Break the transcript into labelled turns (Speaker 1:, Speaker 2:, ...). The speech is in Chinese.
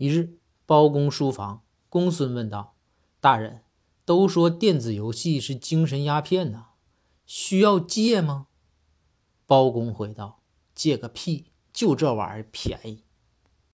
Speaker 1: 一日，包公书房，公孙问道：“大人，都说电子游戏是精神鸦片呐，需要戒吗？”包公回道：“戒个屁，就这玩意儿便宜。”